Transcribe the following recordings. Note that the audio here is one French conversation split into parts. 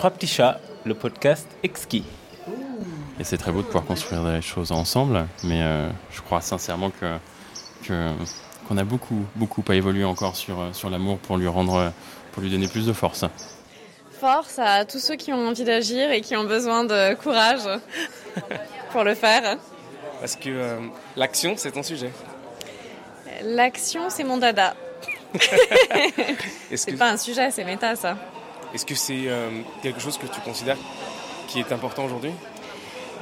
Trois petits chats, le podcast exquis. Et c'est très beau de pouvoir construire des choses ensemble, mais euh, je crois sincèrement que qu'on a beaucoup beaucoup à évoluer encore sur sur l'amour pour lui rendre pour lui donner plus de force. Force à tous ceux qui ont envie d'agir et qui ont besoin de courage pour le faire. Parce que euh, l'action, c'est ton sujet. L'action, c'est mon dada. c'est pas un sujet, c'est méta ça. Est-ce que c'est euh, quelque chose que tu considères qui est important aujourd'hui?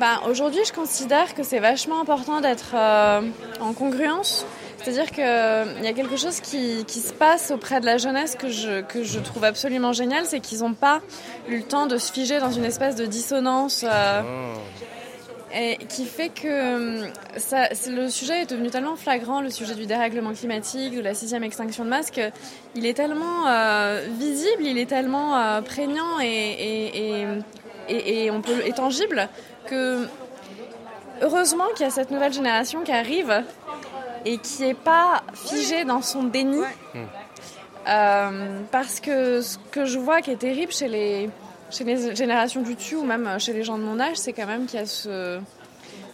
Bah, Aujourd'hui, je considère que c'est vachement important d'être euh, en congruence. C'est-à-dire qu'il y a quelque chose qui, se passe auprès de la jeunesse que je, que je trouve absolument génial, c'est qu'ils n'ont pas eu le temps de se figer dans une espèce de dissonance. Ah. Et qui fait que hum, ça, le sujet est devenu tellement flagrant, le sujet du dérèglement climatique, de la sixième extinction de masse, qu'il est tellement euh, visible, il est tellement euh, prégnant et, et, et, on peut, et tangible que heureusement qu'il y a cette nouvelle génération qui arrive et qui n'est pas figée dans son déni. Euh, parce que ce que je vois qui est terrible chez les, chez les générations du dessus ou même chez les gens de mon âge, c'est quand même qu'il y a ce,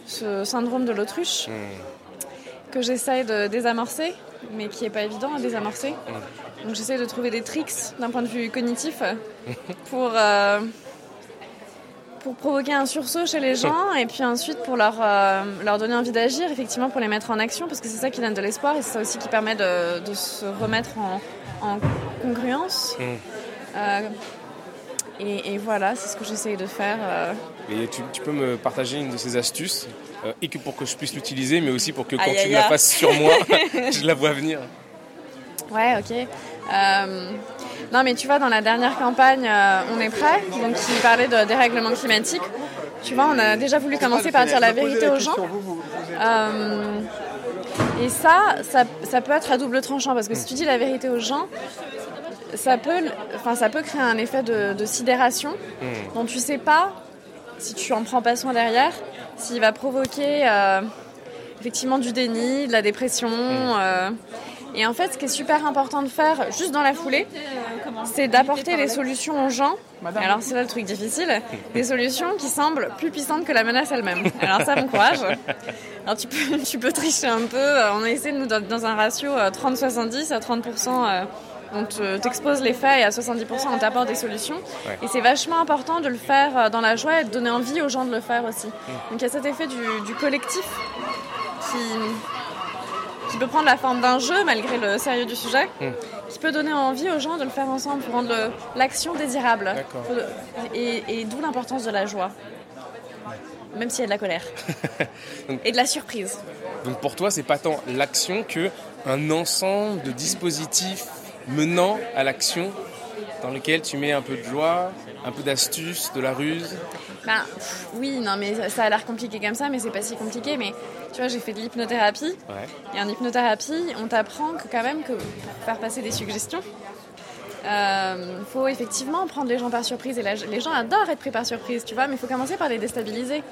ce syndrome de l'autruche hmm. que j'essaye de désamorcer, mais qui n'est pas évident à désamorcer. Hmm. Donc j'essaie de trouver des tricks d'un point de vue cognitif pour, euh, pour provoquer un sursaut chez les gens et puis ensuite pour leur, euh, leur donner envie d'agir, effectivement pour les mettre en action, parce que c'est ça qui donne de l'espoir et c'est ça aussi qui permet de, de se remettre en, en congruence. Hmm. Euh, et, voilà, c'est ce que j'essaye de faire. Euh. Et tu, peux me partager une de ces astuces, euh, et que pour que je puisse l'utiliser, mais aussi pour que quand tu la fasses sur moi, je la vois venir. Ouais, ok. Euh, non, mais tu vois, dans la dernière campagne, On est prêt, donc qui parlait de dérèglement climatique. Tu vois, on a déjà voulu commencer par dire la vérité aux gens. et ça, ça, ça, peut être à double tranchant, parce que si tu dis la vérité aux gens, ça peut, enfin, ça peut créer un effet de, sidération hmm. dont tu sais pas, si tu en prends pas soin derrière, s'il va provoquer euh, effectivement du déni, de la dépression. Hmm. Euh. et en fait, ce qui est super important de faire juste dans la foulée, c'est d'apporter des solutions aux gens. Alors c'est là le truc difficile, des solutions qui semblent plus puissantes que la menace elle-même. Alors ça, bon courage. Alors tu peux, tu peux tricher un peu. On a essayé de nous dans un ratio 30-70 euh, à 30% on t'expose les faits et à 70% on t'apporte des solutions. Et c'est vachement important de le faire euh, dans la joie et de donner envie aux gens de le faire aussi. Mm. Donc il y a cet effet du, collectif qui, qui, peut prendre la forme d'un jeu malgré le sérieux du sujet, mm. qui peut donner envie aux gens de le faire ensemble pour rendre l'action désirable. Et, et d'où l'importance de la joie même s'il y a de la colère et de la surprise. Donc pour toi, c'est pas tant l'action que un ensemble de dispositifs menant à l'action dans lequel tu mets un peu de joie, un peu d'astuce, de la ruse ben, Oui, non, mais ça a l'air compliqué comme ça, mais c'est pas si compliqué. Mais tu vois, j'ai fait de l'hypnothérapie. Et en hypnothérapie, on t'apprend que quand même que pour faire passer des suggestions, il euh, faut effectivement prendre les gens par surprise. Et les gens adorent être pris par surprise, tu vois, mais il faut commencer par les déstabiliser.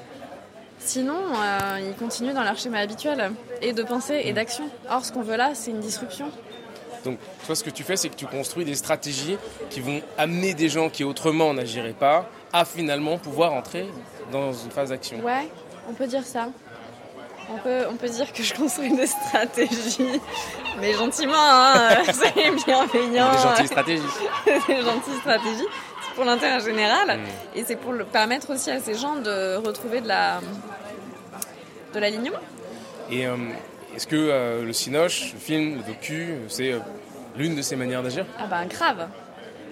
Sinon, euh, ils continuent dans leur schéma habituel et de pensée et d'action. Or, ce qu'on veut là, c'est une disruption. Donc, toi, ce que tu fais, c'est que tu construis des stratégies qui vont amener des gens qui autrement n'agiraient pas à finalement pouvoir entrer dans une phase d'action. Ouais, on peut dire ça. On peut, on peut dire que je construis des stratégies, mais gentiment, hein, c'est bienveillant. Des gentilles stratégies. des gentilles stratégies. C'est pour l'intérêt général hmm. et c'est pour le permettre aussi à ces gens de retrouver de la de l'alignement. Et euh, est-ce que euh, le cinoche, le film, le docu, c'est euh, l'une de ces manières d'agir? Ah ben grave.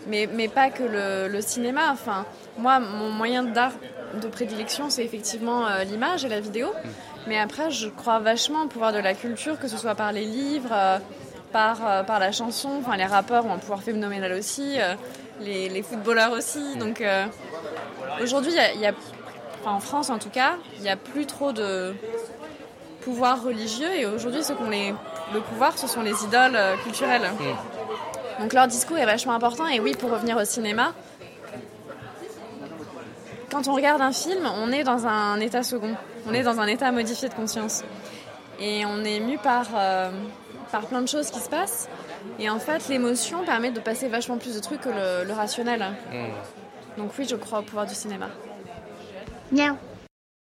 Mais, mais pas que le, cinéma. Enfin, moi, mon moyen d'art de prédilection, c'est effectivement euh, l'image et la vidéo. Hmm. Mais après, je crois vachement au pouvoir de la culture, que ce soit par les livres, par, par la chanson. Enfin, les rappeurs ont un pouvoir phénoménal aussi, les, les, footballeurs aussi. Hmm. Donc aujourd'hui, il y a, en France en tout cas, il n'y a plus trop de pouvoir religieux et aujourd'hui ceux qui ont les, le pouvoir ce sont les idoles euh, culturelles. Hmm. Donc leur discours est vachement important et oui pour revenir au cinéma, quand on regarde un film on est dans un état second, on est dans un état modifié de conscience et on est mu par, euh, par plein de choses qui se passent et en fait l'émotion permet de passer vachement plus de trucs que le, rationnel. Hmm. Donc oui, je crois au pouvoir du cinéma. Miaou.